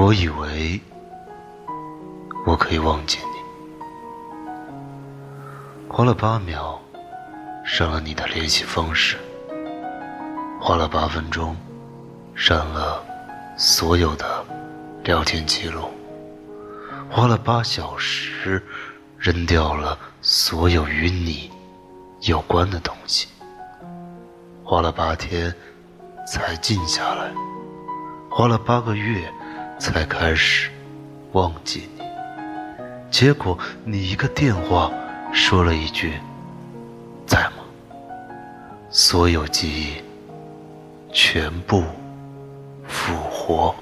我以为我可以忘记你，花了八秒删了你的联系方式，花了八分钟删了所有的聊天记录，花了八小时扔掉了所有与你有关的东西，花了八天才静下来，花了八个月。才开始忘记你，结果你一个电话说了一句“在吗”，所有记忆全部复活。